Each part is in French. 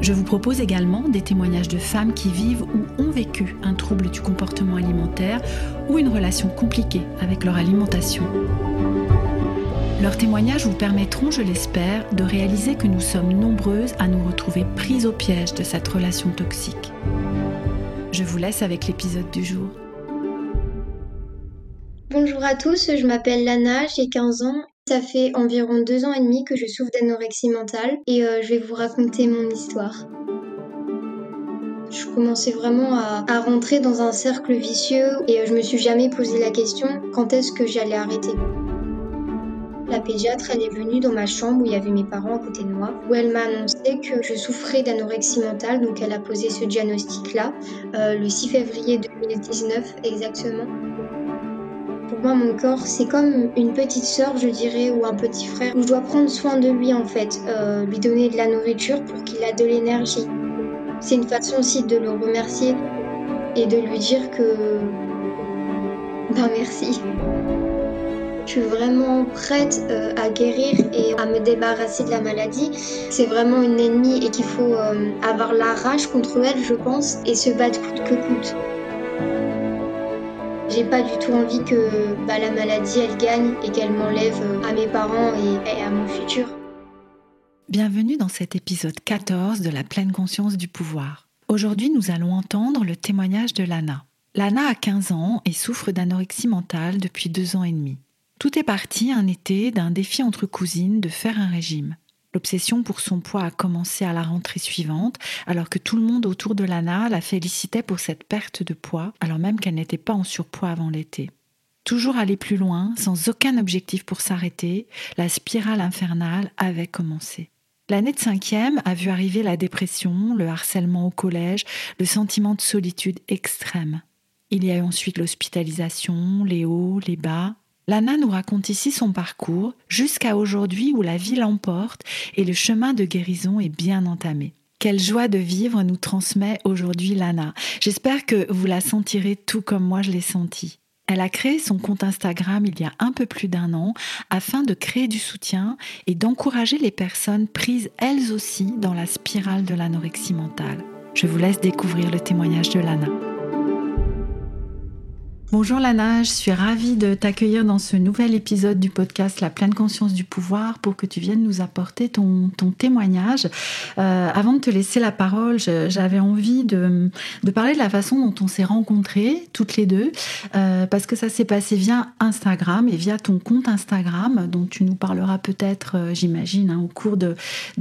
Je vous propose également des témoignages de femmes qui vivent ou ont vécu un trouble du comportement alimentaire ou une relation compliquée avec leur alimentation. Leurs témoignages vous permettront, je l'espère, de réaliser que nous sommes nombreuses à nous retrouver prises au piège de cette relation toxique. Je vous laisse avec l'épisode du jour. Bonjour à tous, je m'appelle Lana, j'ai 15 ans ça fait environ deux ans et demi que je souffre d'anorexie mentale et euh, je vais vous raconter mon histoire. Je commençais vraiment à, rentrer dans un cercle vicieux et euh, je me suis jamais posé la question quand est-ce que j'allais arrêter? La pédiatre, elle est venue dans ma chambre où il y avait mes parents à côté de moi, où elle m'a annoncé que je souffrais d'anorexie mentale, donc elle a posé ce diagnostic-là euh, le 6 février 2019 exactement. Moi, mon corps, c'est comme une petite sœur, je dirais, ou un petit frère, où je dois prendre soin de lui, en fait, euh, lui donner de la nourriture pour qu'il ait de l'énergie. C'est une façon aussi de le remercier et de lui dire que... Ben merci. Je suis vraiment prête euh, à guérir et à me débarrasser de la maladie. C'est vraiment une ennemie et qu'il faut euh, avoir la rage contre elle, je pense, et se battre coûte que coûte. J'ai pas du tout envie que bah, la maladie elle gagne et qu'elle m'enlève euh, à mes parents et à mon futur. Bienvenue dans cet épisode 14 de la pleine conscience du pouvoir. Aujourd'hui, nous allons entendre le témoignage de Lana. Lana a 15 ans et souffre d'anorexie mentale depuis deux ans et demi. Tout est parti un été d'un défi entre cousines de faire un régime. L'obsession pour son poids a commencé à la rentrée suivante, alors que tout le monde autour de Lana la félicitait pour cette perte de poids, alors même qu'elle n'était pas en surpoids avant l'été. Toujours aller plus loin, sans aucun objectif pour s'arrêter, la spirale infernale avait commencé. L'année de cinquième a vu arriver la dépression, le harcèlement au collège, le sentiment de solitude extrême. Il y a eu ensuite l'hospitalisation, les hauts, les bas, Lana nous raconte ici son parcours jusqu'à aujourd'hui où la vie l'emporte et le chemin de guérison est bien entamé. Quelle joie de vivre nous transmet aujourd'hui Lana. J'espère que vous la sentirez tout comme moi je l'ai senti. Elle a créé son compte Instagram il y a un peu plus d'un an afin de créer du soutien et d'encourager les personnes prises elles aussi dans la spirale de l'anorexie mentale. Je vous laisse découvrir le témoignage de Lana. Bonjour Lana, je suis ravie de t'accueillir dans ce nouvel épisode du podcast La pleine conscience du pouvoir pour que tu viennes nous apporter ton, témoignage. Euh, avant de te laisser la parole, j'avais envie de, parler de la façon dont on s'est rencontrés toutes les deux, euh, parce que ça s'est passé via Instagram et via ton compte Instagram, dont tu nous parleras peut-être, euh, j'imagine, hein, au cours de,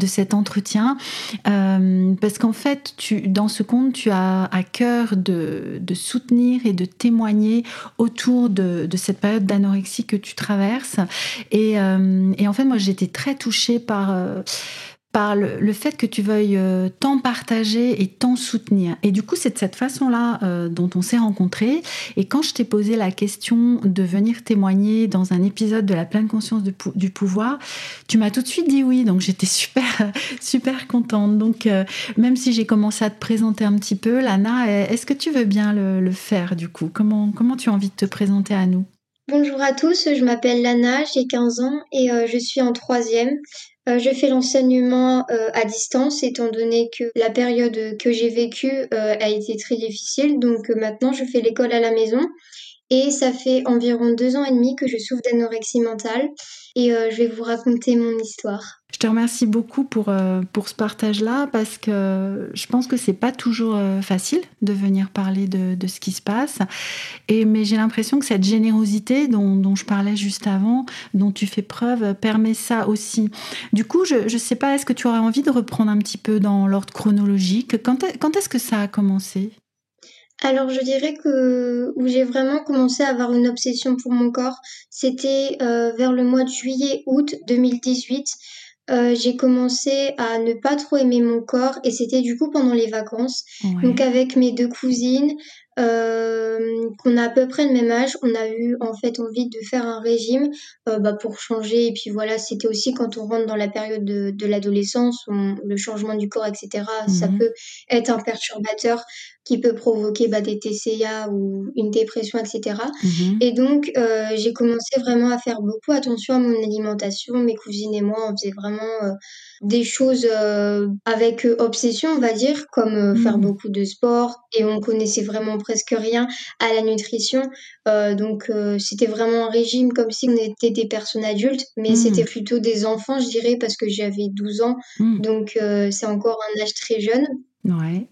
cet entretien. parce qu'en fait, dans ce compte, tu as à cœur de soutenir et de témoigner autour de, cette période d'anorexie que tu traverses. Et, euh, en fait, moi, j'étais très touchée par... Euh, par le, fait que tu veuilles euh, tant partager et tant soutenir. Et du coup, c'est de cette façon-là dont on s'est rencontrés. Et quand je t'ai posé la question de venir témoigner dans un épisode de la pleine conscience du, pouvoir, tu m'as tout de suite dit oui. Donc j'étais super, super contente. Donc même si j'ai commencé à te présenter un petit peu, Lana, est-ce que tu veux bien le, le faire du coup? Comment, comment tu as envie de te présenter à nous? Bonjour à tous, je m'appelle Lana, j'ai 15 ans et euh, je suis en troisième. Euh, je fais l'enseignement euh, à distance étant donné que la période que j'ai vécue a été très difficile. Donc maintenant, je fais l'école à la maison et ça fait environ deux ans et demi que je souffre d'anorexie mentale et je vais vous raconter mon histoire. Je te remercie beaucoup pour, euh, pour ce partage-là parce que je pense que c'est pas toujours euh, facile de venir parler de, de, ce qui se passe. Et, mais j'ai l'impression que cette générosité dont, dont, je parlais juste avant, dont tu fais preuve, permet ça aussi. Du coup, je ne sais pas, est-ce que tu aurais envie de reprendre un petit peu dans l'ordre chronologique? Quand, quand est-ce que ça a commencé? Alors je dirais que où j'ai vraiment commencé à avoir une obsession pour mon corps, c'était euh, vers le mois de juillet-août 2018. j'ai commencé à ne pas trop aimer mon corps et c'était du coup pendant les vacances. Donc avec mes deux cousines, euh, qu'on a à peu près le même âge, on a eu en fait envie de faire un régime euh, bah, pour changer. Et puis voilà, c'était aussi quand on rentre dans la période de, de l'adolescence, le changement du corps, etc. Ça mhm. peut être un perturbateur qui peut provoquer bah, des TCA ou une dépression, etc. Mhm. Et donc, euh, j'ai commencé vraiment à faire beaucoup attention à mon alimentation. Mes cousines et moi, on faisait vraiment euh, des choses euh, avec obsession, on va dire, comme faire mhm. beaucoup de sport. Et on connaissait vraiment presque rien à la nutrition. donc, c'était vraiment un régime comme si on était des personnes adultes, mais mhm. c'était plutôt des enfants, je dirais, parce que j'avais 12 ans. Donc, c'est encore un âge très jeune. Ouais.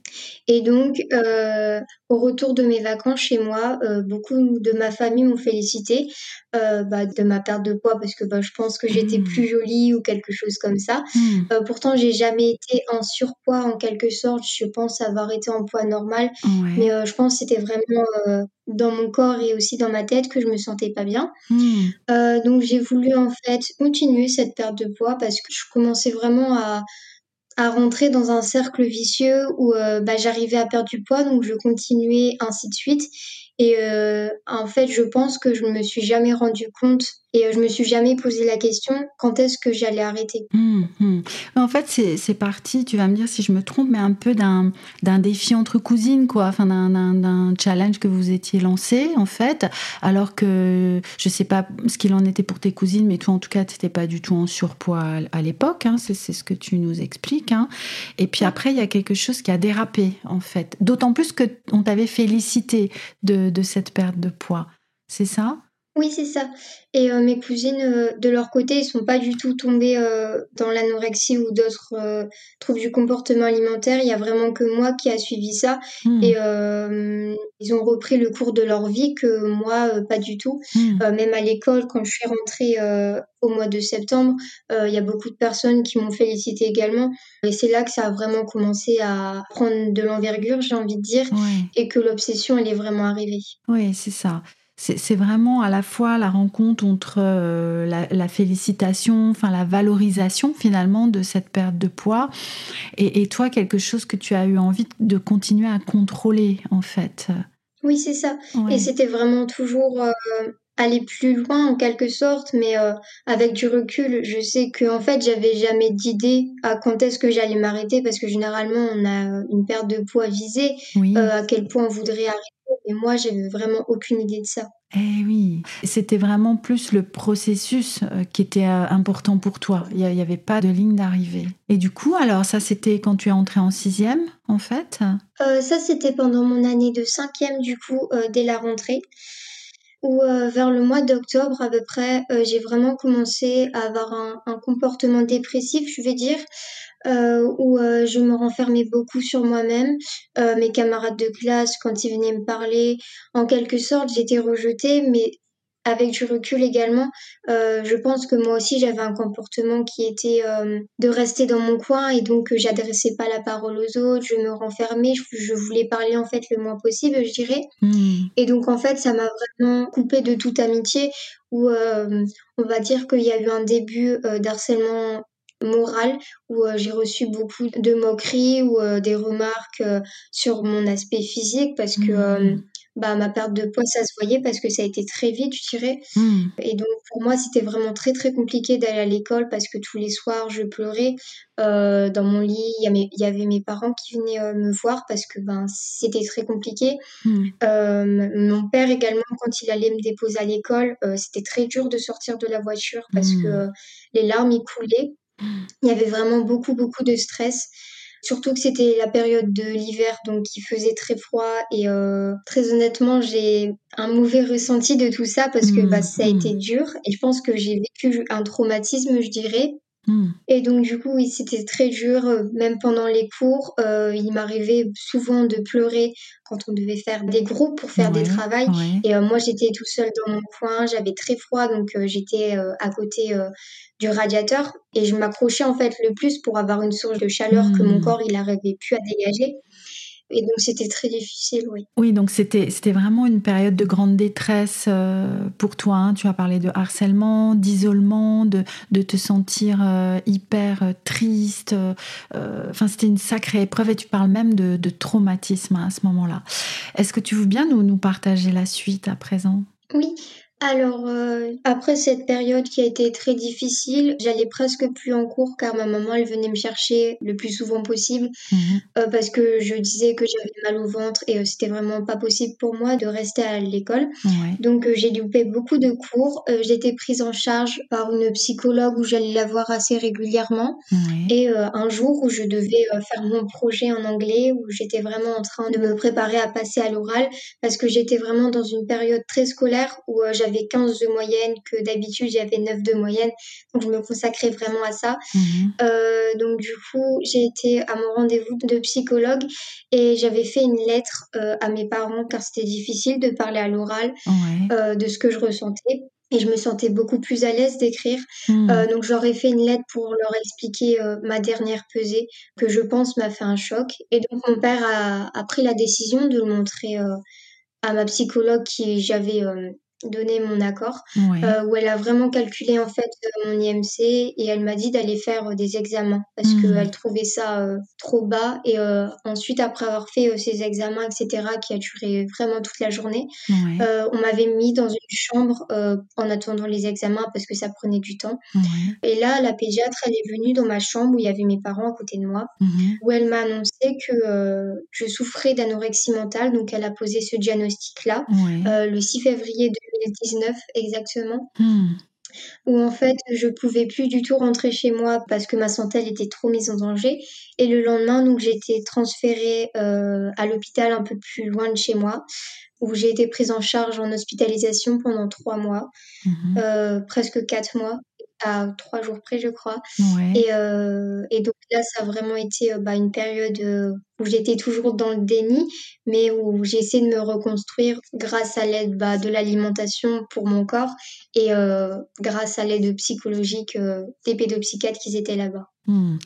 Et donc, euh, au retour de mes vacances chez moi, euh, beaucoup de ma famille m'ont félicité euh, bah, de ma perte de poids parce que bah, je pense que j'étais mmh. plus jolie ou quelque chose comme ça. Mmh. pourtant, j'ai jamais été en surpoids en quelque sorte. Je pense avoir été en poids normal, mais je pense que c'était vraiment dans mon corps et aussi dans ma tête que je me sentais pas bien. Mmh. donc, j'ai voulu en fait continuer cette perte de poids parce que je commençais vraiment à à rentrer dans un cercle vicieux où euh, bah, j'arrivais à perdre du poids, donc je continuais ainsi de suite. Et euh, en fait, je pense que je ne me suis jamais rendu compte et euh, je me suis jamais posé la question quand est-ce que j'allais arrêter? Hum, hum. En fait, c'est parti, tu vas me dire si je me trompe, mais un peu d'un défi entre cousines, quoi, enfin d'un challenge que vous étiez lancé, en fait, alors que je sais pas ce qu'il en était pour tes cousines, mais toi, en tout cas, tu n'étais pas du tout en surpoids à, l'époque, hein, c'est ce que tu nous expliques. Hein. Et puis après, il y a quelque chose qui a dérapé, en fait. D'autant plus que on t'avait félicité de cette perte de poids. C'est ça? Oui, c'est ça. Et euh, mes cousines, euh, de leur côté, ils sont pas du tout tombées euh, dans l'anorexie ou d'autres troubles du comportement alimentaire. Il y a vraiment que moi qui a suivi ça. Hmm. Et ils ont repris le cours de leur vie que moi, pas du tout. Hmm. même à l'école, quand je suis rentrée au mois de septembre, il y a beaucoup de personnes qui m'ont félicité également. Et c'est là que ça a vraiment commencé à prendre de l'envergure, j'ai envie de dire, et que l'obsession, elle est vraiment arrivée. Oui, c'est ça c'est vraiment à la fois la rencontre entre euh, la, félicitation, enfin la valorisation finalement de cette perte de poids, et, toi quelque chose que tu as eu envie de continuer à contrôler en fait. Oui, c'est ça. Et c'était vraiment toujours euh, aller plus loin en quelque sorte, mais euh, avec du recul, je sais que en fait j'avais jamais d'idée à quand est-ce que j'allais m'arrêter parce que généralement on a une perte de poids visée, à quel point on voudrait arrêter et moi, j'avais vraiment aucune idée de ça. Eh oui, c'était vraiment plus le processus euh, qui était euh, important pour toi. Il n'y avait pas de ligne d'arrivée. Et du coup, alors ça, c'était quand tu es entrée en sixième, en fait? Euh, Ça, c'était pendant mon année de cinquième, du coup, dès la rentrée. Ou vers le mois d'octobre à peu près, j'ai vraiment commencé à avoir un, comportement dépressif, je vais dire, euh, où euh, je me renfermais beaucoup sur moi-même. Euh, mes camarades de classe, quand ils venaient me parler, en quelque sorte, j'étais rejetée, mais avec du recul également, je pense que moi aussi j'avais un comportement qui était de rester dans mon coin et donc j'adressais pas la parole aux autres, je me renfermais, je, voulais parler en fait le moins possible, je dirais. Hmm. Et donc en fait ça m'a vraiment coupé de toute amitié où on va dire qu'il y a eu un début d'harcèlement morale où euh, j'ai reçu beaucoup de moqueries ou euh, des remarques euh, sur mon aspect physique parce que mmh. Bah, ma perte de poids, ça se voyait parce que ça a été très vite, je dirais. Mmh. Et donc, pour moi, c'était vraiment très, très compliqué d'aller à l'école parce que tous les soirs, je pleurais. dans mon lit, il y, avait mes parents qui venaient me voir parce que ben, c'était très compliqué. Mmh. mon père également, quand il allait me déposer à l'école, c'était très dur de sortir de la voiture parce que les larmes, y coulaient. Il y avait vraiment beaucoup, beaucoup de stress. Surtout que c'était la période de l'hiver, donc il faisait très froid. Et euh, très honnêtement, j'ai un mauvais ressenti de tout ça parce que bah, ça a mmh. été dur. Et je pense que j'ai vécu un traumatisme, je dirais. Hmm. Et donc du coup, oui, c'était très dur, euh, même pendant les cours. Euh, il m'arrivait souvent de pleurer quand on devait faire des groupes pour faire des travails. Et euh, moi, j'étais tout seul dans mon coin, j'avais très froid, donc j'étais à côté du radiateur et je m'accrochais en fait le plus pour avoir une source de chaleur que mon hmm. corps il arrivait plus à dégager. Et donc c'était très difficile, oui. Oui, donc c'était vraiment une période de grande détresse euh, pour toi. Hein. Tu as parlé de harcèlement, d'isolement, de, de te sentir euh, hyper triste. Enfin, c'était une sacrée épreuve et tu parles même de, de traumatisme à ce moment-là. Est-ce que tu veux bien nous, nous partager la suite à présent? Oui, alors, euh, après cette période qui a été très difficile, j'allais presque plus en cours car ma maman, elle venait me chercher le plus souvent possible Mhm. euh, parce que je disais que j'avais mal au ventre et euh, c'était vraiment pas possible pour moi de rester à l'école. Ouais. Donc, euh, j'ai loupé beaucoup de cours. J'étais prise en charge par une psychologue où j'allais la voir assez régulièrement. Ouais. Et un jour où je devais faire mon projet en anglais, où j'étais vraiment en train de me préparer à passer à l'oral, parce que j'étais vraiment dans une période très scolaire où euh, j'avais 15 de moyenne, que d'habitude j'avais 9 de moyenne, donc je me consacrais vraiment à ça. Mhm. Euh, donc du coup, j'ai été à mon rendez-vous de psychologue et j'avais fait une lettre euh, à mes parents car c'était difficile de parler à l'oral Ouais. euh, de ce que je ressentais. Et je me sentais beaucoup plus à l'aise d'écrire. Euh, donc j'aurais fait une lettre pour leur expliquer euh, ma dernière pesée, que je pense m'a fait un choc. Et donc mon père a, a pris la décision de le montrer euh, à ma psychologue qui j'avais donné mon accord, euh, où elle a vraiment calculé en fait euh, mon IMC et elle m'a dit d'aller faire euh, des examens parce Mhm. qu'elle trouvait ça euh, trop bas. Et euh, ensuite, après avoir fait ces examens, etc., qui a duré vraiment toute la journée, on m'avait mis dans une chambre en attendant les examens parce que ça prenait du temps. Et là, la pédiatre, elle est venue dans ma chambre où il y avait mes parents à côté de moi, Mhm. où elle m'a annoncé que je souffrais d'anorexie mentale. Donc, elle a posé ce diagnostic-là le 6 février 2019 exactement, Mhm. où en fait, je pouvais plus du tout rentrer chez moi parce que ma santé, elle était trop mise en danger. Et le lendemain, donc, j'ai été transférée euh, à l'hôpital un peu plus loin de chez moi, où j'ai été prise en charge en hospitalisation pendant trois mois, Mhm. euh, presque quatre mois, à trois jours près, je crois. Ouais. Et, euh, et donc là, ça a vraiment été euh, bah, une période euh, où j'étais toujours dans le déni, mais où j'ai essayé de me reconstruire grâce à l'aide bah, de l'alimentation pour mon corps et euh, grâce à l'aide psychologique euh, des pédopsychiatres qui étaient là-bas. Hmm.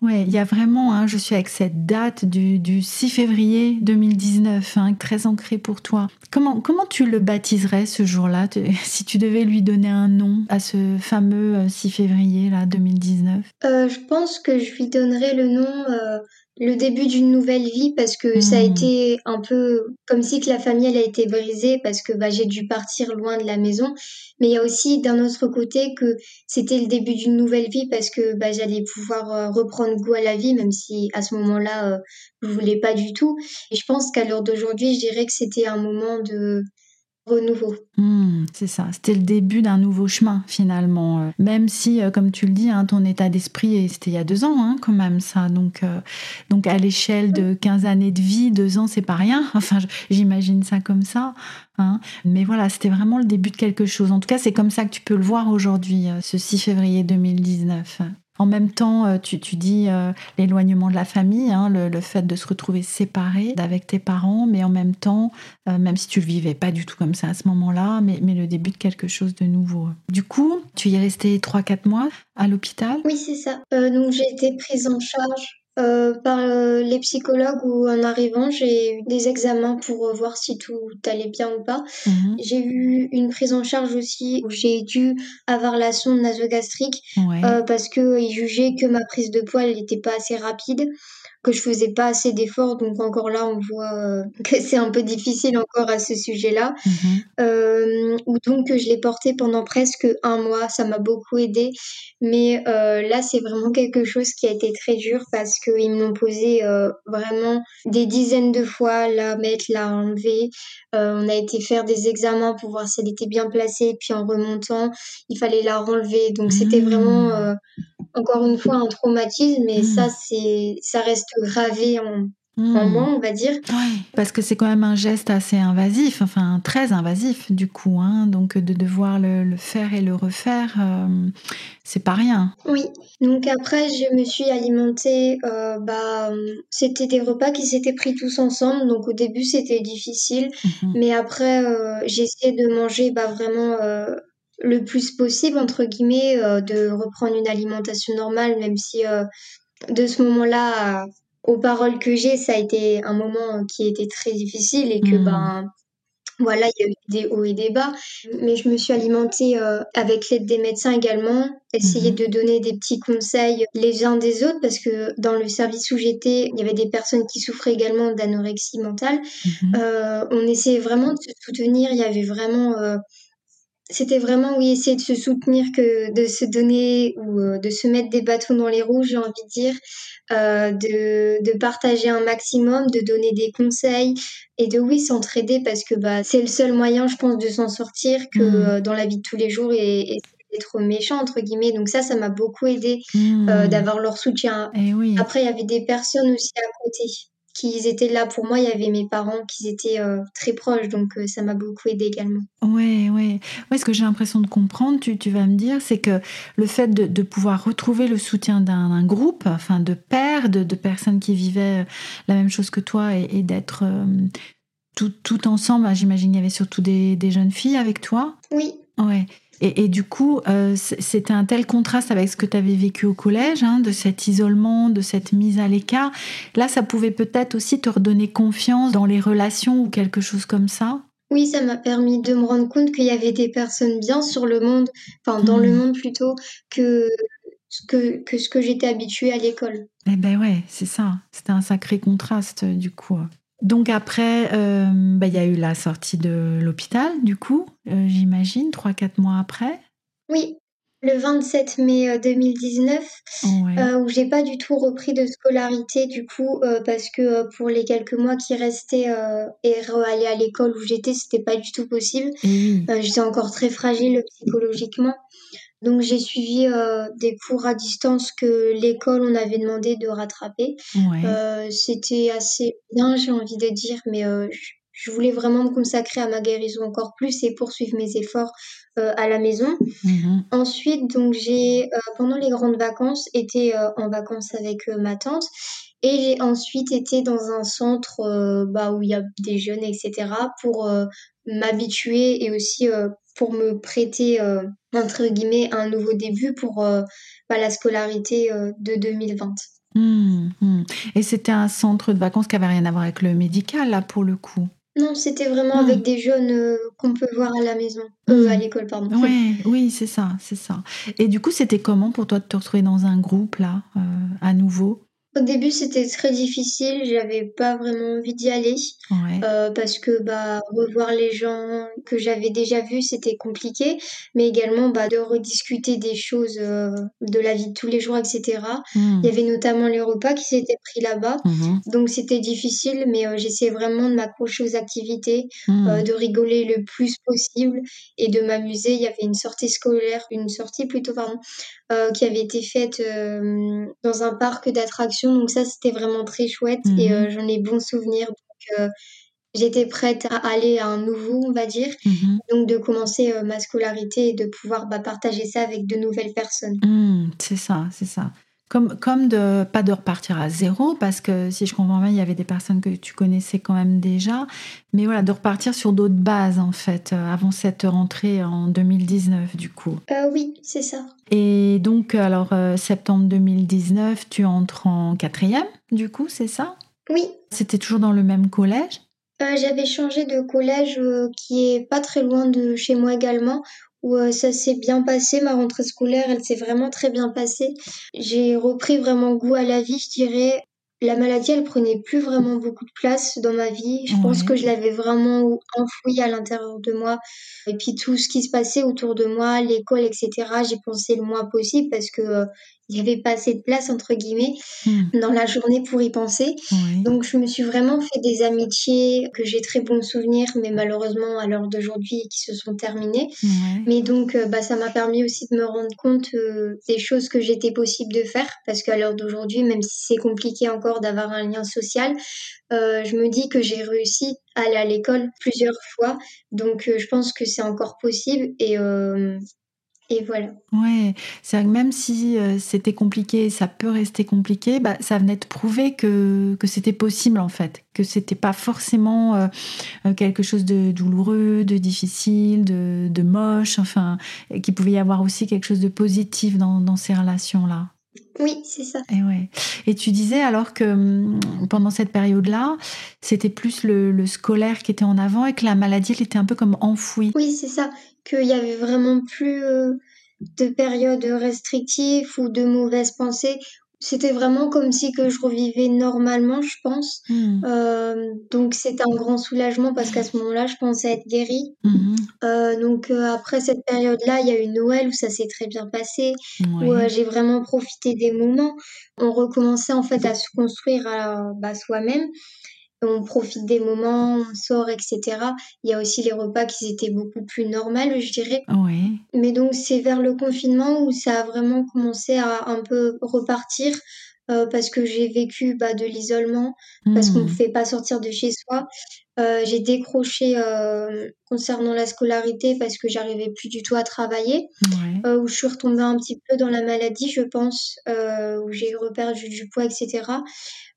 Ouais, il y a vraiment, hein, je suis avec cette date du, du 6 février 2019, hein, très ancrée pour toi. Comment, comment tu le baptiserais ce jour-là, si tu devais lui donner un nom à ce fameux euh, 6 février là, 2019 Euh, je pense que je lui donnerai le nom euh, le début d'une nouvelle vie parce que ça a Mhm. été un peu comme si que la famille elle a été brisée parce que bah, j'ai dû partir loin de la maison. Mais il y a aussi d'un autre côté que c'était le début d'une nouvelle vie parce que bah, j'allais pouvoir euh, reprendre goût à la vie même si à ce moment-là euh, je voulais pas du tout. Et je pense qu'à l'heure d'aujourd'hui je dirais que c'était un moment de renouveau. Hmm, c'est ça, c'était le début d'un nouveau chemin finalement. euh, Même si, euh, comme tu le dis, hein, ton état d'esprit, c'était il y a deux ans hein, quand même ça. Donc, euh, donc à l'échelle de 15 années de vie, deux ans, c'est pas rien. Enfin, j'imagine ça comme ça. hein. Mais voilà, c'était vraiment le début de quelque chose. En tout cas, c'est comme ça que tu peux le voir aujourd'hui, ce 6 février 2019. En même temps, euh, tu, tu dis euh, l'éloignement de la famille, hein, le, le fait de se retrouver séparé avec tes parents, mais en même temps, euh, même si tu le vivais pas du tout comme ça à ce moment-là, mais, mais le début de quelque chose de nouveau. Du coup, tu y es resté 3-4 mois à l'hôpital? Oui, c'est ça. Donc j'ai été prise en charge euh, par euh, les psychologues où en arrivant j'ai eu des examens pour euh, voir si tout allait bien ou pas. Mhm. J'ai eu une prise en charge aussi où j'ai dû avoir la sonde nasogastrique Ouais. euh, parce que ils jugeaient que ma prise de poids n'était pas assez rapide, que je faisais pas assez d'efforts. Donc encore là on voit euh, que c'est un peu difficile encore à ce sujet-là. Mhm. Euh, ou donc je l'ai porté pendant presque un mois, ça m'a beaucoup aidé. Mais euh, là, c'est vraiment quelque chose qui a été très dur parce qu'ils m'ont posé euh, vraiment des dizaines de fois la mettre, la enlever. On a été faire des examens pour voir si elle était bien placée, puis en remontant, il fallait la renlever. Donc c'était vraiment euh, encore une fois un traumatisme, mais Mmh. ça c'est ça reste gravé en, en Hmm. moi, on va dire. Ouais, parce que c'est quand même un geste assez invasif, enfin très invasif du coup, hein, donc de devoir le, le faire et le refaire, euh, c'est pas rien. Oui, donc après je me suis alimentée, euh, bah, c'était des repas qui s'étaient pris tous ensemble, donc au début c'était difficile, Mhm. mais après euh, j'ai essayé de manger bah, vraiment euh, le plus possible, entre guillemets, euh, de reprendre une alimentation normale, même si euh, de ce moment-là aux paroles que j'ai, ça a été un moment qui était très difficile et que Hmm. ben voilà, il y a eu des hauts et des bas, mais je me suis alimentée euh, avec l'aide des médecins également, essayer Mhm. de donner des petits conseils les uns des autres parce que dans le service où j'étais, il y avait des personnes qui souffraient également d'anorexie mentale. Euh, on essayait vraiment de se soutenir, il y avait vraiment euh, c'était vraiment oui essayer de se soutenir que de se donner ou euh, de se mettre des bâtons dans les roues j'ai envie de dire euh, de, de partager un maximum de donner des conseils et de oui s'entraider parce que bah c'est le seul moyen je pense de s'en sortir que Mm. euh, dans la vie de tous les jours et, et d'être méchant entre guillemets donc ça ça m'a beaucoup aidé euh, d'avoir leur soutien Eh oui. après il y avait des personnes aussi à côté qui étaient là pour moi il y avait mes parents qui étaient euh, très proches donc euh, ça m'a beaucoup aidé également Ouais, ouais. Ouais, ce que j'ai l'impression de comprendre, tu, tu vas me dire, c'est que le fait de, de pouvoir retrouver le soutien d'un groupe, enfin de pairs, de, de personnes qui vivaient euh, la même chose que toi et, et d'être euh, tout, tout ensemble, ah, j'imagine qu'il y avait surtout des, des jeunes filles avec toi. oui Ouais. Et, et du coup, euh, c'était un tel contraste avec ce que tu avais vécu au collège, hein, de cet isolement, de cette mise à l'écart. Là, ça pouvait peut-être aussi te redonner confiance dans les relations ou quelque chose comme ça? Oui, ça m'a permis de me rendre compte qu'il y avait des personnes bien sur le monde, enfin dans le Mhm. monde plutôt, que, que, que ce que j'étais habituée à l'école. Eh ben ouais, c'est ça. C'était un sacré contraste du coup. Donc après, euh, bah, il y a eu la sortie de l'hôpital, du coup, euh, j'imagine, 3-4 mois après. Oui, le 27 mai euh, 2019, Ouais. euh, où j'ai pas du tout repris de scolarité du coup, euh, parce que euh, pour les quelques mois qui restaient euh, et aller à l'école où j'étais, c'était pas du tout possible. Euh, j'étais encore très fragile psychologiquement. Donc j'ai suivi euh, des cours à distance que l'école on avait demandé de rattraper. Ouais. Euh, c'était assez bien, j'ai envie de dire, mais euh, je- voulais vraiment me consacrer à ma guérison encore plus et poursuivre mes efforts euh, à la maison. Mhm. Ensuite, donc j'ai euh, pendant les grandes vacances été euh, en vacances avec ma tante et j'ai ensuite été dans un centre euh, bah, où il y a des jeunes, etc. pour euh, m'habituer et aussi euh, pour me prêter euh, entre guillemets un nouveau début pour euh, bah, la scolarité euh, de 2020. Mhm, mhm. Et c'était un centre de vacances qui avait rien à voir avec le médical, là, pour le coup? Non, c'était vraiment Hmm. avec des jeunes euh, qu'on peut voir à la maison, Hmm. à l'école, pardon. Ouais, oui, c'est ça, c'est ça. Et du coup, c'était comment pour toi de te retrouver dans un groupe, là, à nouveau? Au début, c'était très difficile, j'avais pas vraiment envie d'y aller. Ouais. Euh, parce que bah revoir les gens que j'avais déjà vus c'était compliqué mais également bah de rediscuter des choses euh, de la vie de tous les jours etc Mhm. il y avait notamment les repas qui s'étaient pris là-bas Mhm. donc c'était difficile mais euh, j'essayais vraiment de m'accrocher aux activités Mhm. euh, de rigoler le plus possible et de m'amuser il y avait une sortie scolaire une sortie plutôt pardon qui avait été faite dans un parc d'attractions donc ça c'était vraiment très chouette et Mhm. euh, j'en ai bons souvenirs donc euh, J'étais prête à aller à un nouveau, on va dire, Mhm. donc de commencer euh, ma scolarité et de pouvoir bah, partager ça avec de nouvelles personnes. Mhm, c'est ça, c'est ça. Comme, comme de pas de repartir à zéro, parce que si je comprends bien, il y avait des personnes que tu connaissais quand même déjà, mais voilà, de repartir sur d'autres bases en fait, euh, avant cette rentrée en 2019 du coup. Euh, oui, c'est ça. Et donc, alors, euh, septembre 2019, tu entres en quatrième, du coup, c'est ça? Oui, C'était toujours dans le même collège? Euh, j'avais changé de collège qui est pas très loin de chez moi également, où euh, ça s'est bien passé. Ma rentrée scolaire, elle s'est vraiment très bien passée. J'ai repris vraiment goût à la vie, je dirais. La maladie, elle prenait plus vraiment beaucoup de place dans ma vie. Je pense Ouais. que je l'avais vraiment enfouie à l'intérieur de moi. Et puis tout ce qui se passait autour de moi, l'école, etc., j'ai pensé le moins possible parce que euh, il y avait pas assez de place, entre guillemets, Mhm, dans la journée pour y penser. Donc je me suis vraiment fait des amitiés que j'ai très bons souvenirs, mais malheureusement à l'heure d'aujourd'hui qui se sont terminées. Ouais. Mais donc euh, bah, ça m'a permis aussi de me rendre compte euh, des choses que j'étais possible de faire, parce qu'à l'heure d'aujourd'hui, même si c'est compliqué encore d'avoir un lien social, euh, je me dis que j'ai réussi à aller à l'école plusieurs fois, donc euh, je pense que c'est encore possible et euh, et voilà. Ouais, c'est même si c'était compliqué, ça peut rester compliqué, bah, ça venait de prouver que, que c'était possible en fait, que c'était pas forcément quelque chose de douloureux, de difficile, de, de moche, enfin, qu'il pouvait y avoir aussi quelque chose de positif dans, dans ces relations-là. Oui, c'est ça. Et, ouais. et tu disais alors que hum, pendant cette période-là, c'était plus le, scolaire qui était en avant et que la maladie, elle était un peu comme enfouie. Oui, c'est ça. Qu'il y avait vraiment plus euh, de périodes restrictives ou de mauvaises pensées c'était vraiment comme si que je revivais normalement, je pense. Hmm. Euh, donc c'est un grand soulagement parce qu'à ce moment-là, je pensais être guérie. Hmm. Euh, donc euh, après cette période-là, il y a eu Noël où ça s'est très bien passé, où j'ai vraiment profité des moments. On recommençait en fait à se construire à bah, soi-même on profite des moments, on sort, etc. Il y a aussi les repas qui étaient beaucoup plus normaux, je dirais. Oui. Mais donc c'est vers le confinement où ça a vraiment commencé à un peu repartir. Euh, parce que j'ai vécu bah, de l'isolement, parce qu'on ne hmm. pouvait pas sortir de chez soi. Euh, j'ai décroché euh, concernant la scolarité parce que j'arrivais plus du tout à travailler, où je suis retombée un petit peu dans la maladie, je pense, où j'ai reperdu du poids, etc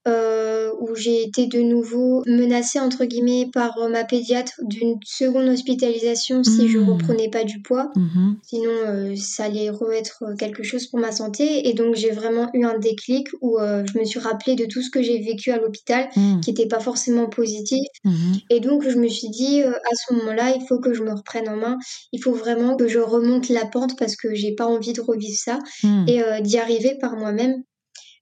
euh, où j'ai été de nouveau menacée entre guillemets par euh, ma pédiatre d'une seconde hospitalisation si je je mmh. reprenais pas du poids. Mmh. Sinon, euh, ça allait re-être quelque chose pour ma santé. Et donc, j'ai vraiment eu un déclic où euh, je me suis rappelée de tout ce que j'ai vécu à l'hôpital, mmh. qui n'était pas forcément positif. Et donc, je me suis dit, à ce moment-là, il faut que je me reprenne en main. Il faut vraiment que je remonte la pente parce que j'ai pas envie de revivre ça et d'y arriver par moi-même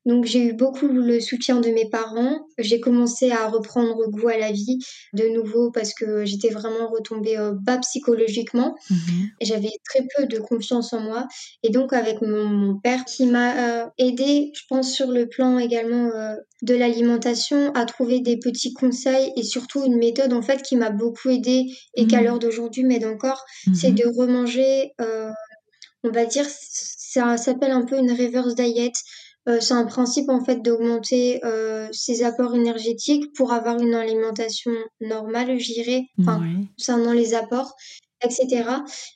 donc j'ai eu beaucoup le soutien de mes parents. J'ai commencé à reprendre goût à la vie de nouveau parce que j'étais vraiment retombée euh, bas psychologiquement. Mhm. J'avais très peu de confiance en moi. Et donc avec mon, père qui m'a euh, aidé, je pense sur le plan également euh, de l'alimentation, à trouver des petits conseils et surtout une méthode en fait qui m'a beaucoup aidé et qu'à mhm. l'heure d'aujourd'hui m'aide encore, c'est mhm. de remanger, on va dire, ça s'appelle un peu une reverse diet. Euh, c'est un principe en fait d'augmenter euh, ses apports énergétiques pour avoir une alimentation normale, je dirais, enfin, concernant les apports, etc.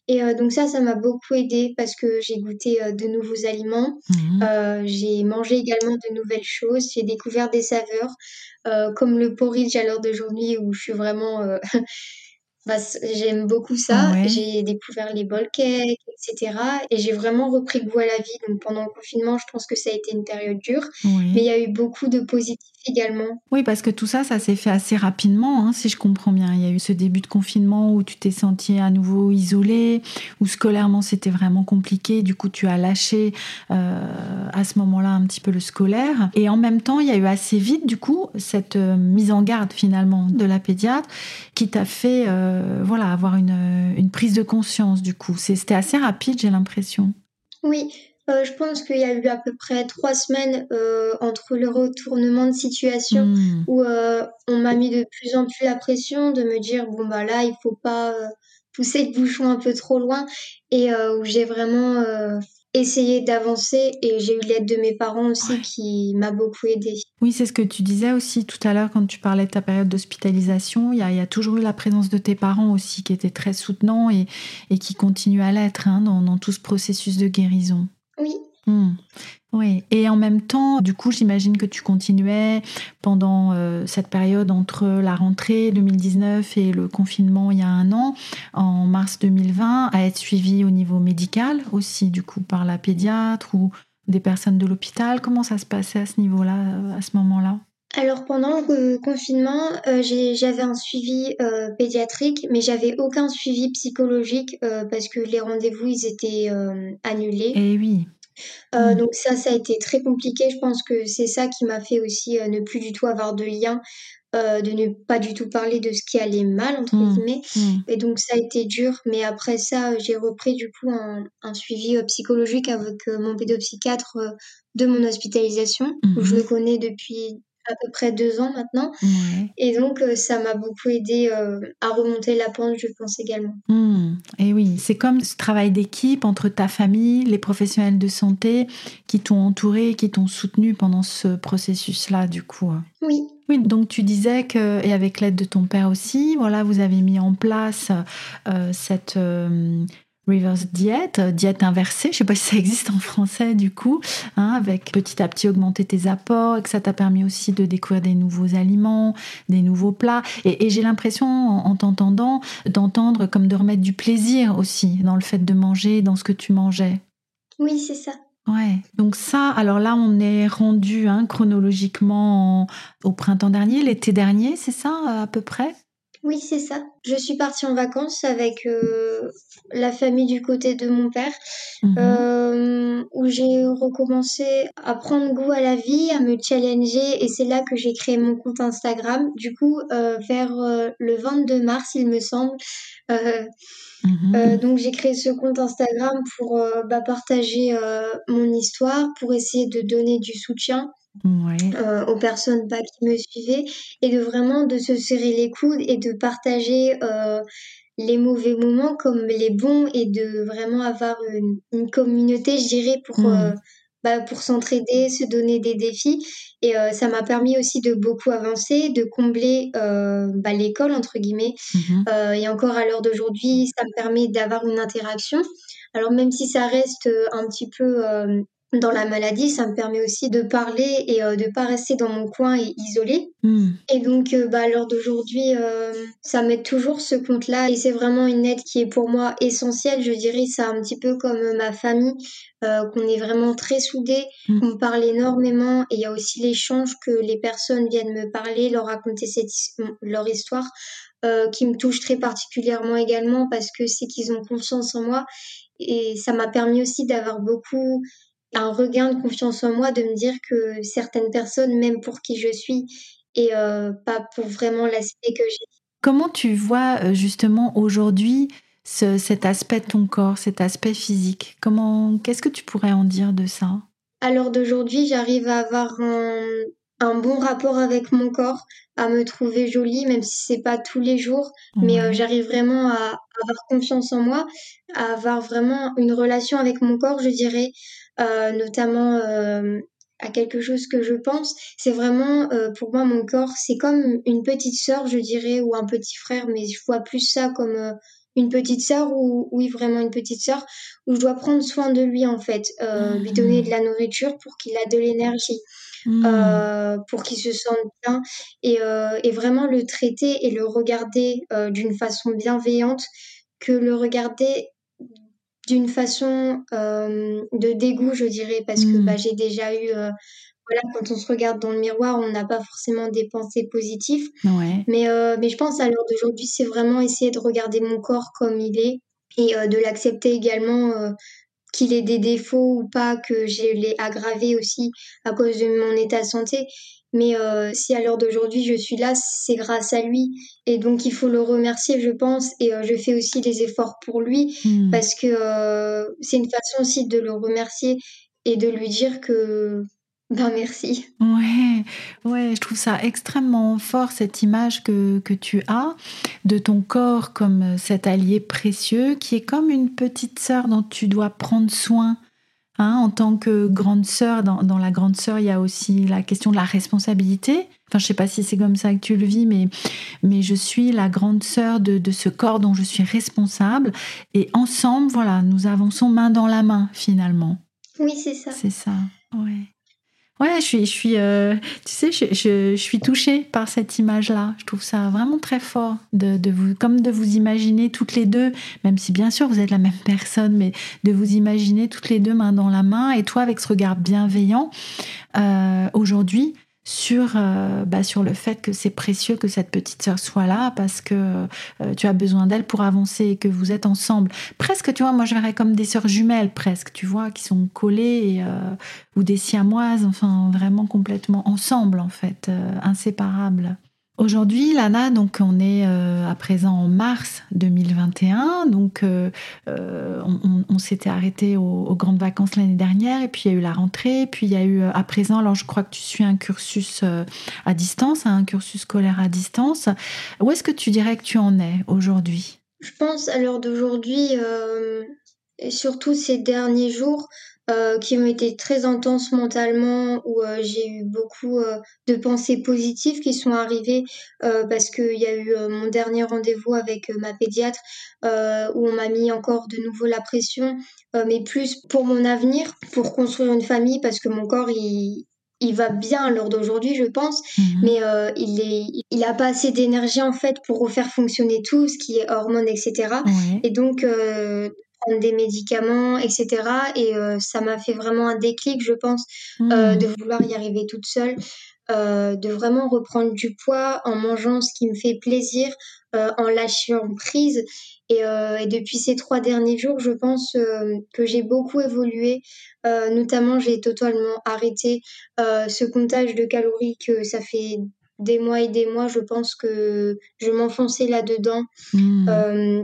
Et euh, donc ça, ça m'a beaucoup aidé parce que j'ai goûté de nouveaux aliments, mmh. j'ai mangé également de nouvelles choses, j'ai découvert des saveurs comme le porridge à l'heure d'aujourd'hui où je suis vraiment Bah, j'aime beaucoup ça. J'ai découvert les bol cakes, etc. Et j'ai vraiment repris goût à la vie. Donc pendant le confinement, je pense que ça a été une période dure. Mais il y a eu beaucoup de positifs également. Oui, parce que tout ça, ça s'est fait assez rapidement, hein, si je comprends bien. Il y a eu ce début de confinement où tu t'es senti à nouveau isolé, où scolairement c'était vraiment compliqué. Du coup, tu as lâché euh, à ce moment-là un petit peu le scolaire. Et en même temps, il y a eu assez vite, du coup, cette euh, mise en garde finalement de la pédiatre qui t'a fait euh, voilà, avoir une, une prise de conscience, du coup. C'était assez rapide, j'ai l'impression. Oui, euh, je pense qu'il y a eu à peu près trois semaines euh, entre le retournement de situation hmm. où euh, on m'a mis de plus en plus la pression de me dire bon bah là il faut pas pousser le bouchon un peu trop loin et où j'ai vraiment essayé d'avancer et j'ai eu l'aide de mes parents aussi qui m'a beaucoup aidée. Oui, c'est ce que tu disais aussi tout à l'heure quand tu parlais de ta période d'hospitalisation. Il, y, a, toujours eu la présence de tes parents aussi qui étaient très soutenants et, et qui continuent à l'être hein, dans, dans tout ce processus de guérison. Oui. Hmm. Oui, et en même temps, du coup, j'imagine que tu continuais pendant euh, cette période entre la rentrée 2019 et le confinement il y a un an, en mars 2020, à être suivi au niveau médical aussi, du coup, par la pédiatre ou des personnes de l'hôpital. Comment ça se passait à ce niveau-là, euh, à ce moment-là? Alors pendant le confinement, euh, j'avais un suivi euh, pédiatrique, mais j'avais aucun suivi psychologique euh, parce que les rendez-vous ils étaient annulés. Eh oui. Mm. Donc ça, ça a été très compliqué. Je pense que c'est ça qui m'a fait aussi ne plus du tout avoir de lien, de ne pas du tout parler de ce qui allait mal entre mm. guillemets. Mm. Et donc ça a été dur. Mais après ça, j'ai repris du coup un, un suivi psychologique avec mon pédopsychiatre de mon hospitalisation, où je le connais depuis à peu près deux ans maintenant. Et donc, euh, ça m'a beaucoup aidé euh, à remonter la pente, je pense également. Hmm. Et oui, c'est comme ce travail d'équipe entre ta famille, les professionnels de santé qui t'ont entouré, qui t'ont soutenu pendant ce processus-là, du coup. Oui. Oui, donc tu disais que, et avec l'aide de ton père aussi, voilà, vous avez mis en place euh, cette reverse diet, euh, diète inversée, je sais pas si ça existe en français du coup, hein, avec petit à petit augmenter tes apports et que ça t'a permis aussi de découvrir des nouveaux aliments, des nouveaux plats. Et, j'ai l'impression, en, t'entendant, d'entendre comme de remettre du plaisir aussi dans le fait de manger, dans ce que tu mangeais. Oui, c'est ça. Ouais. Donc ça, alors là, on est rendu hein, chronologiquement au printemps dernier, l'été dernier, c'est ça à peu près? Oui, c'est ça. Je suis partie en vacances avec euh, la famille du côté de mon père, Mhm. euh, où j'ai recommencé à prendre goût à la vie, à me challenger, et c'est là que j'ai créé mon compte Instagram. Du coup, euh, vers le 22 mars, il me semble. Mhm. donc j'ai créé ce compte Instagram pour bah, partager mon histoire, pour essayer de donner du soutien Ouais. euh, aux personnes bah, qui me suivaient et de vraiment de se serrer les coudes et de partager euh, les mauvais moments comme les bons et de vraiment avoir une, une communauté, je dirais, pour, Mm. euh, bah, pour s'entraider, se donner des défis. Et ça m'a permis aussi de beaucoup avancer, de combler bah, l'école, entre guillemets. Euh, et encore à l'heure d'aujourd'hui, ça me permet d'avoir une interaction. Alors même si ça reste un petit peu euh, dans la maladie, ça me permet aussi de parler et euh, de pas rester dans mon coin et isolé. Mm. Et donc, euh, bah, à l'heure d'aujourd'hui, euh, ça m'aide toujours ce compte-là. Et c'est vraiment une aide qui est pour moi essentielle. Je dirais, c'est un petit peu comme euh, ma famille, qu'on est vraiment très soudés, Mm. qu'on parle énormément. Et il y a aussi l'échange que les personnes viennent me parler, leur raconter cette, leur histoire, qui me touche très particulièrement également parce que c'est qu'ils ont confiance en moi. Et ça m'a permis aussi d'avoir beaucoup un regain de confiance en moi, de me dire que certaines personnes, même pour qui je suis, et euh, pas pour vraiment l'aspect que j'ai. Comment tu vois euh, justement aujourd'hui ce- cet aspect de ton corps, cet aspect physique? Comment, qu'est-ce que tu pourrais en dire de ça? À l'heure d'aujourd'hui, j'arrive à avoir un, un bon rapport avec mon corps, à me trouver jolie, même si c'est pas tous les jours, mais euh, j'arrive vraiment à, à avoir confiance en moi, à avoir vraiment une relation avec mon corps, je dirais, notamment euh, à quelque chose que je pense. C'est vraiment, euh, pour moi, mon corps, c'est comme une petite sœur, je dirais, ou un petit frère, mais je vois plus ça comme euh, une petite sœur, ou oui, vraiment une petite sœur, où je dois prendre soin de lui, en fait, euh, lui donner de la nourriture pour qu'il a de l'énergie Mm. euh, pour qu'il se sente bien et, euh, et vraiment le traiter et le regarder euh, d'une façon bienveillante que le regarder d'une façon euh, de dégoût, je dirais, parce que Mm. bah, j'ai déjà eu, euh, voilà, quand on se regarde dans le miroir, on n'a pas forcément des pensées positives, Ouais. mais, euh, mais je pense à l'heure d'aujourd'hui, c'est vraiment essayer de regarder mon corps comme il est et euh, de l'accepter également euh, qu'il ait des défauts ou pas, que je l'ai aggravé aussi à cause de mon état de santé. Mais euh, si à l'heure d'aujourd'hui je suis là, c'est grâce à lui. Et donc il faut le remercier, je pense. Et euh, je fais aussi les efforts pour lui Mm. parce que euh, c'est une façon aussi de le remercier et de lui dire que ben merci. Ouais, ouais, je trouve ça extrêmement fort cette image que, que tu as de ton corps comme cet allié précieux qui est comme une petite sœur dont tu dois prendre soin. Hein, en tant que grande sœur, dans, dans la grande sœur, il y a aussi la question de la responsabilité. Enfin, je sais pas si c'est comme ça que tu le vis, mais, mais je suis la grande sœur de, de ce corps dont je suis responsable. Et ensemble, voilà, nous avançons main dans la main finalement. Oui, c'est ça. C'est ça, ouais. Ouais, je suis, euh, tu sais, je, suis touchée par cette image-là. Je trouve ça vraiment très fort, de, de vous, comme de vous imaginer toutes les deux, même si bien sûr vous êtes la même personne, mais de vous imaginer toutes les deux main dans la main, et toi avec ce regard bienveillant euh, aujourd'hui sur, euh, bah, sur le fait que c'est précieux que cette petite sœur soit là parce que euh, tu as besoin d'elle pour avancer et que vous êtes ensemble. Presque, tu vois, moi je verrais comme des sœurs jumelles presque, tu vois, qui sont collées euh, ou des siamoises, enfin vraiment complètement ensemble en fait, inséparables. Aujourd'hui, Lana, donc on est euh, à présent en mars 2021, donc euh, euh, on, s'était arrêté aux, grandes vacances l'année dernière, et puis il y a eu la rentrée, puis il y a eu à présent, alors je crois que tu suis un cursus à distance, hein, un cursus scolaire à distance. Où est-ce que tu dirais que tu en es aujourd'hui? Je pense à l'heure d'aujourd'hui, et surtout ces derniers jours, euh, qui ont été très intenses mentalement, où euh, j'ai eu beaucoup euh, de pensées positives qui sont arrivées, parce qu'il y a eu mon dernier rendez-vous avec ma pédiatre, où on m'a mis encore de nouveau la pression, mais plus pour mon avenir, pour construire une famille, parce que mon corps, il, il va bien à l'heure d'aujourd'hui, je pense, Mhm. mais euh, il est, il a pas assez d'énergie en fait pour refaire fonctionner tout ce qui est hormones, etc. Et donc euh, prendre des médicaments, etc. Et ça m'a fait vraiment un déclic, je pense, mmh. de vouloir y arriver toute seule. de vraiment reprendre du poids en mangeant ce qui me fait plaisir, en lâchant prise. Et, et, depuis ces trois derniers jours, je pense que j'ai beaucoup évolué. notamment, j'ai totalement arrêté ce comptage de calories que ça fait des mois et des mois, je pense que je m'enfonçais là-dedans. Mmh.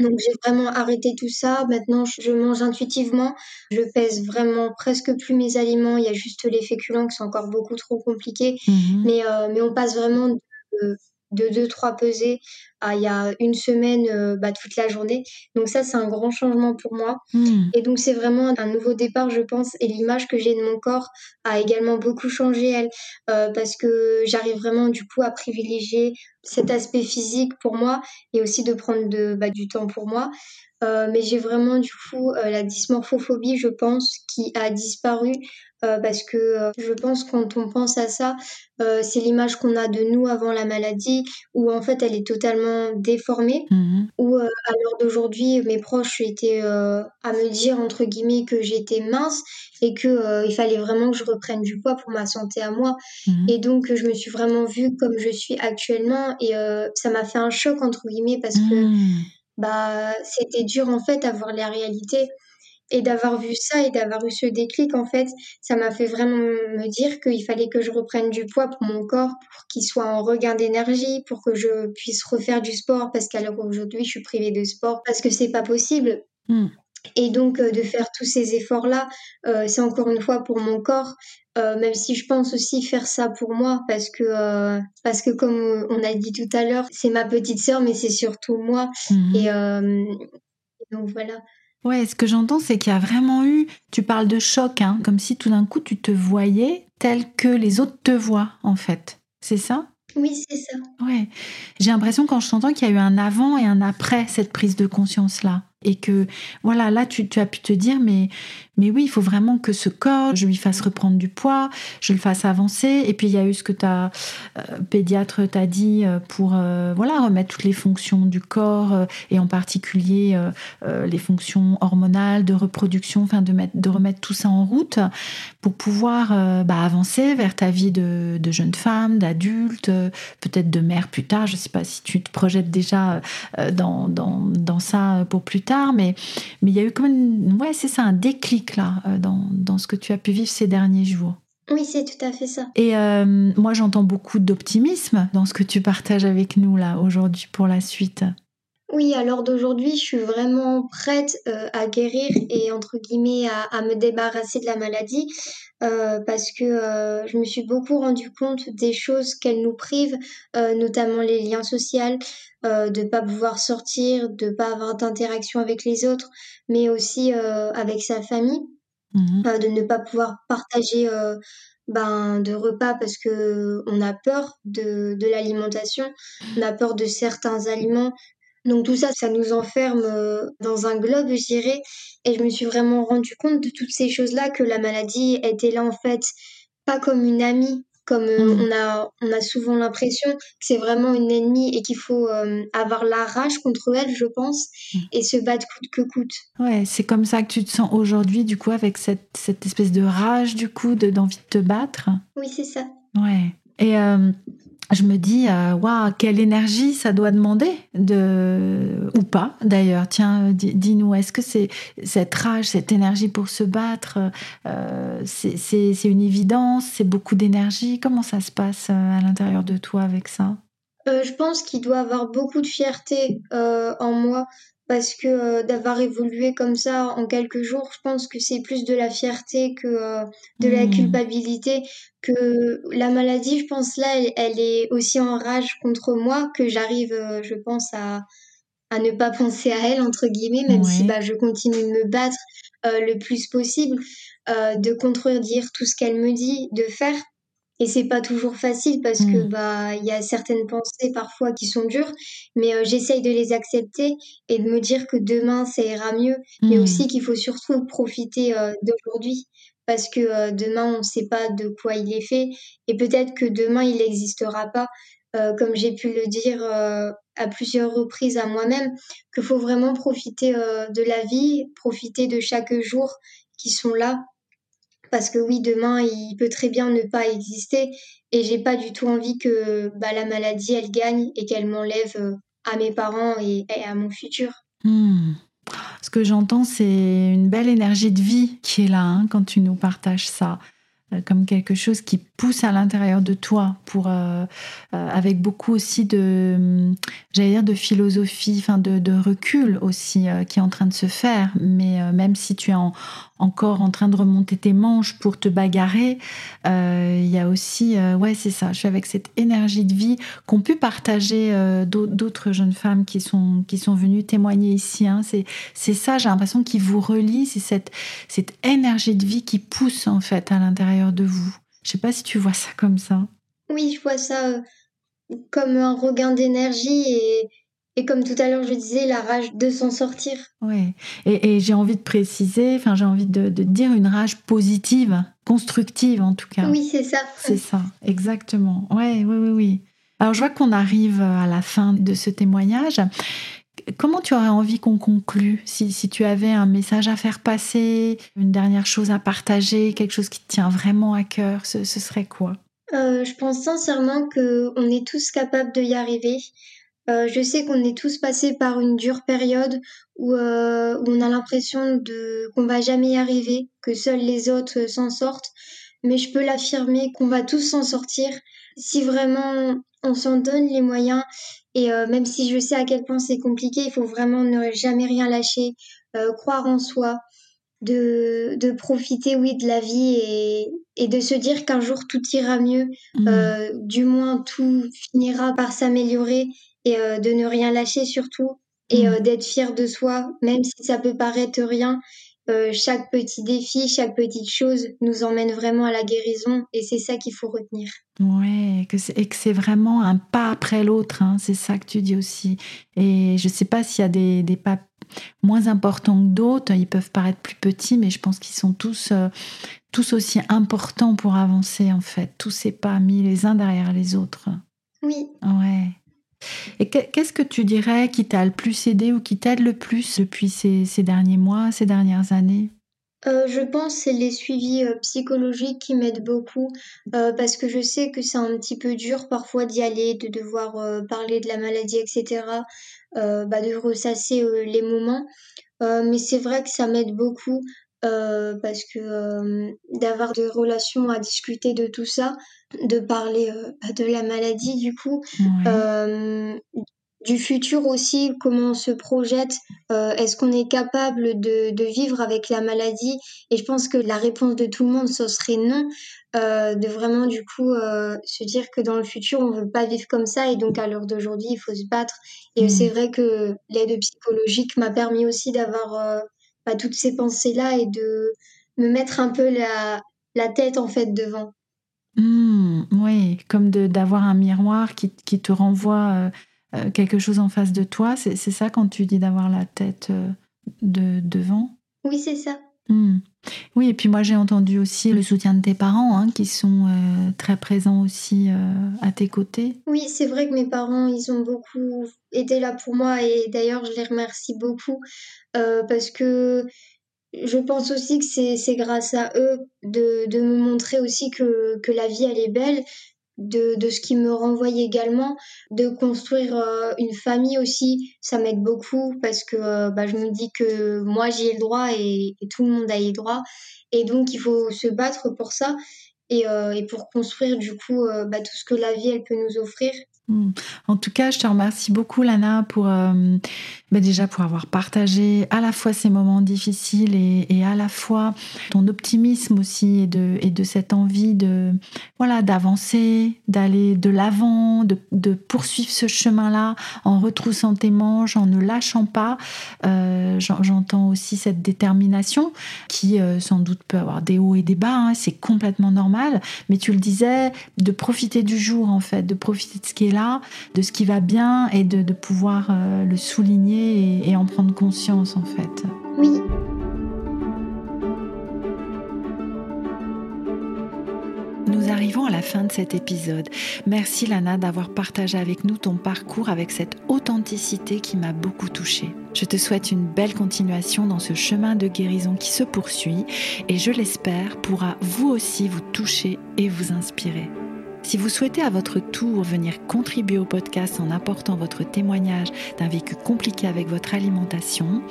Euh, donc j'ai vraiment arrêté tout ça. Maintenant, je mange intuitivement. Je pèse vraiment presque plus mes aliments. Il y a juste les féculents qui sont encore beaucoup trop compliqués. Mmh. Mais, euh, mais on passe vraiment de, de 2-3 pesées à il y a une semaine euh, bah, toute la journée. Donc ça, c'est un grand changement pour moi. Hmm. Et donc c'est vraiment un nouveau départ, je pense. Et l'image que j'ai de mon corps a également beaucoup changé, elle, euh, parce que j'arrive vraiment du coup à privilégier cet aspect physique pour moi et aussi de prendre de, bah, du temps pour moi. Euh, mais j'ai vraiment du coup la dysmorphophobie, je pense, qui a disparu euh, parce que euh, je pense quand on pense à ça, euh, c'est l'image qu'on a de nous avant la maladie, où en fait elle est totalement déformée, mmh où à l'heure d'aujourd'hui mes proches étaient à me dire entre guillemets que j'étais mince et que il fallait vraiment que je reprenne du poids pour ma santé à moi. Mmh et donc je me suis vraiment vue comme je suis actuellement et ça m'a fait un choc entre guillemets parce que mmh. bah c'était dur en fait à voir la réalité. Et d'avoir vu ça et d'avoir eu ce déclic, en fait, ça m'a fait vraiment me dire qu'il fallait que je reprenne du poids pour mon corps, pour qu'il soit en regain d'énergie, pour que je puisse refaire du sport, parce qu'à l'heure aujourd'hui, je suis privée de sport, parce que c'est pas possible. Hmm. Et donc, euh, de faire tous ces efforts-là, euh, c'est encore une fois pour mon corps, euh, même si je pense aussi faire ça pour moi, parce que, parce que comme on a dit tout à l'heure, c'est ma petite sœur, mais c'est surtout moi. Hmm. Et donc voilà. Ouais, ce que j'entends, c'est qu'il y a vraiment eu, tu parles de choc, hein, comme si tout d'un coup tu te voyais tel que les autres te voient, en fait. C'est ça? Oui, c'est ça. Ouais. J'ai l'impression quand je t'entends qu'il y a eu un avant et un après cette prise de conscience-là et que voilà là tu, as pu te dire mais mais oui il faut vraiment que ce corps je lui fasse reprendre du poids je le fasse avancer. Et puis il y a eu ce que ta euh, pédiatre t'a dit euh, pour euh, voilà remettre toutes les fonctions du corps et en particulier les fonctions hormonales de reproduction enfin de mettre de remettre tout ça en route pour pouvoir bah, avancer vers ta vie de, jeune femme d'adulte peut-être de mère plus tard. Je sais pas si tu te projettes déjà dans, dans, dans ça pour plus tard mais mais il y a eu comme ouais, c'est ça, un déclic là euh, dans, dans, ce que tu as pu vivre ces derniers jours. Oui, c'est tout à fait ça. Et euh, moi, j'entends beaucoup d'optimisme dans ce que tu partages avec nous là aujourd'hui pour la suite. Oui, à l'heure d'aujourd'hui, je suis vraiment prête euh, à guérir et entre guillemets à, à me débarrasser de la maladie parce que je me suis beaucoup rendu compte des choses qu'elle nous prive, notamment les liens sociaux, euh, de pas pouvoir sortir, de pas avoir d'interaction avec les autres, mais aussi euh, avec sa famille, mmh euh, de ne pas pouvoir partager ben, de repas parce que on a peur de, de l'alimentation, on a peur de certains aliments. Donc tout ça, ça nous enferme dans un globe, je dirais. Et je me suis vraiment rendu compte de toutes ces choses-là, que la maladie était là en fait pas comme une amie, comme euh, mm. on, a, on a souvent l'impression que c'est vraiment une ennemie et qu'il faut euh, avoir la rage contre elle, je pense, mm. et se battre coûte que coûte. Ouais, c'est comme ça que tu te sens aujourd'hui, du coup, avec cette, cette espèce de rage, du coup, d'envie de, te battre? Oui, c'est ça. Ouais. Et euh, je me dis, euh, waouh, quelle énergie ça doit demander, de... ou pas d'ailleurs. Tiens, dis-nous, est-ce que c'est cette rage, cette énergie pour se battre, euh, c'est une évidence, c'est beaucoup d'énergie? Comment ça se passe euh, à l'intérieur de toi avec ça? Je pense qu'il doit avoir beaucoup de fierté en moi parce que euh, d'avoir évolué comme ça en quelques jours, je pense que c'est plus de la fierté que euh, de la hmm. culpabilité, que la maladie, je pense là, elle, est aussi en rage contre moi, que j'arrive, euh, je pense, à, à ne pas penser à elle, entre guillemets, même si bah, je continue de me battre le plus possible, de contredire tout ce qu'elle me dit de faire et c'est pas toujours facile parce que mmh. bah il y a certaines pensées parfois qui sont dures mais euh, j'essaye de les accepter et de me dire que demain ça ira mieux mais mmh. aussi qu'il faut surtout profiter euh, d'aujourd'hui parce que euh, demain on ne sait pas de quoi il est fait et peut-être que demain il n'existera pas comme j'ai pu le dire à plusieurs reprises à moi-même, qu'il faut vraiment profiter de la vie, profiter de chaque jour qui sont là. Parce que oui, demain, il peut très bien ne pas exister. Et j'ai pas du tout envie que bah, la maladie, elle gagne et qu'elle m'enlève à mes parents et, à mon futur. Hmm. Ce que j'entends, c'est une belle énergie de vie qui est là hein, quand tu nous partages ça. Euh, comme quelque chose qui pousse à l'intérieur de toi pour euh, euh, avec beaucoup aussi de j'allais dire de philosophie enfin de, de recul aussi qui est en train de se faire mais même si tu es encore en train de remonter tes manches pour te bagarrer il y a aussi ouais c'est ça je suis avec cette énergie de vie qu'ont pu partager d'autres jeunes femmes qui sont qui sont venues témoigner ici hein. c'est c'est ça j'ai l'impression qui vous relie c'est cette cette énergie de vie qui pousse en fait à l'intérieur de vous. Je sais pas si tu vois ça comme ça. Oui, je vois ça euh, comme un regain d'énergie et, et comme tout à l'heure je disais, la rage de s'en sortir. Oui, et, j'ai envie de préciser, enfin j'ai envie de, dire une rage positive, constructive en tout cas. Oui, c'est ça. C'est ça, exactement. Ouais, oui, oui, oui. Alors je vois qu'on arrive à la fin de ce témoignage. Comment tu aurais envie qu'on conclue si, tu avais un message à faire passer, une dernière chose à partager, quelque chose qui te tient vraiment à cœur, ce, serait quoi? Euh, Je pense sincèrement qu'on est tous capables d'y arriver. Euh, je sais qu'on est tous passés par une dure période où, euh, où on a l'impression de qu'on va jamais y arriver, que seuls les autres s'en sortent. Mais je peux l'affirmer qu'on va tous s'en sortir si vraiment on s'en donne les moyens et euh, même si je sais à quel point c'est compliqué, il faut vraiment ne jamais rien lâcher, euh, croire en soi, de, de profiter, oui, de la vie et, et de se dire qu'un jour tout ira mieux, mmh. euh, du moins tout finira par s'améliorer et de ne rien lâcher surtout et mmh. d'être fier de soi, même si ça peut paraître rien. Chaque petit défi, chaque petite chose nous emmène vraiment à la guérison et c'est ça qu'il faut retenir. Ouais, que et que c'est vraiment un pas après l'autre, hein, c'est ça que tu dis aussi. Et je ne sais pas s'il y a des, des, pas moins importants que d'autres, ils peuvent paraître plus petits, mais je pense qu'ils sont tous, euh, tous aussi importants pour avancer en fait, tous ces pas mis les uns derrière les autres. Oui. Ouais. Et qu'est-ce que tu dirais qui t'a le plus aidé ou qui t'aide le plus depuis ces, derniers mois, ces dernières années? Euh, je pense c'est les suivis euh, psychologiques qui m'aident beaucoup euh, parce que je sais que c'est un petit peu dur parfois d'y aller, de devoir parler de la maladie, etc. bah, de ressasser les moments. mais c'est vrai que ça m'aide beaucoup parce que d'avoir des relations à discuter de tout ça, de parler bah, de la maladie du coup, du futur aussi, comment on se projette, euh, est-ce qu'on est capable de, de, vivre avec la maladie? Et je pense que la réponse de tout le monde, ce serait non, euh, de vraiment du coup euh, se dire que dans le futur, on veut pas vivre comme ça et donc à l'heure d'aujourd'hui, il faut se battre. Et mmh. c'est vrai que l'aide psychologique m'a permis aussi d'avoir euh, bah, toutes ces pensées-là et de me mettre un peu la, la tête en fait devant. Mmh, oui, comme d'avoir un miroir qui, qui te renvoie euh, euh, quelque chose en face de toi. C'est ça quand tu dis d'avoir la tête euh, de, devant? Oui, c'est ça. Hmm. Oui, et puis moi j'ai entendu aussi le soutien de tes parents hein, qui sont euh, très présents aussi à tes côtés. Oui, c'est vrai que mes parents, ils ont beaucoup été là pour moi et d'ailleurs je les remercie beaucoup parce que je pense aussi que c'est grâce à eux de, de, me montrer aussi que, que la vie elle est belle, de, de, ce qui me renvoie également, de construire euh, une famille aussi, ça m'aide beaucoup parce que euh, bah, je me dis que moi j'y ai le droit et, tout le monde a y droit. Et donc il faut se battre pour ça et, euh, et pour construire du coup bah, tout ce que la vie elle peut nous offrir. Hmm. En tout cas, je te remercie beaucoup, Lana, pour euh, bah, déjà pour avoir partagé à la fois ces moments difficiles et, à la fois ton optimisme aussi et de, et de cette envie de voilà d'avancer, d'aller de l'avant, de, poursuivre ce chemin-là en retroussant tes manches, en ne lâchant pas. Euh, j'entends aussi cette détermination qui euh, sans doute peut avoir des hauts et des bas. Hein, c'est complètement normal. Mais tu le disais, de profiter du jour en fait, de profiter de ce qui est là, de ce qui va bien et de, pouvoir euh, le souligner et, en prendre conscience en fait. Oui. Nous nous arrivons à la fin de cet épisode. Merci Lana d'avoir partagé avec nous ton parcours avec cette authenticité qui m'a beaucoup touchée. Je te souhaite une belle continuation dans ce chemin de guérison qui se poursuit et je l'espère pourra vous aussi vous toucher et vous inspirer. Si vous souhaitez à votre tour venir contribuer au podcast en apportant votre témoignage d'un vécu compliqué avec votre alimentation,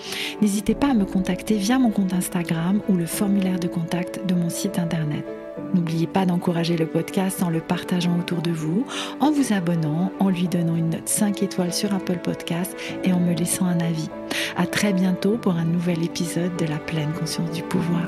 n'hésitez pas à me contacter via mon compte Instagram ou le formulaire de contact de mon site internet. N'oubliez pas d'encourager le podcast en le partageant autour de vous, en vous abonnant, en lui donnant une note 5 étoiles sur Apple Podcast et en me laissant un avis. À très bientôt pour un nouvel épisode de la pleine conscience du pouvoir.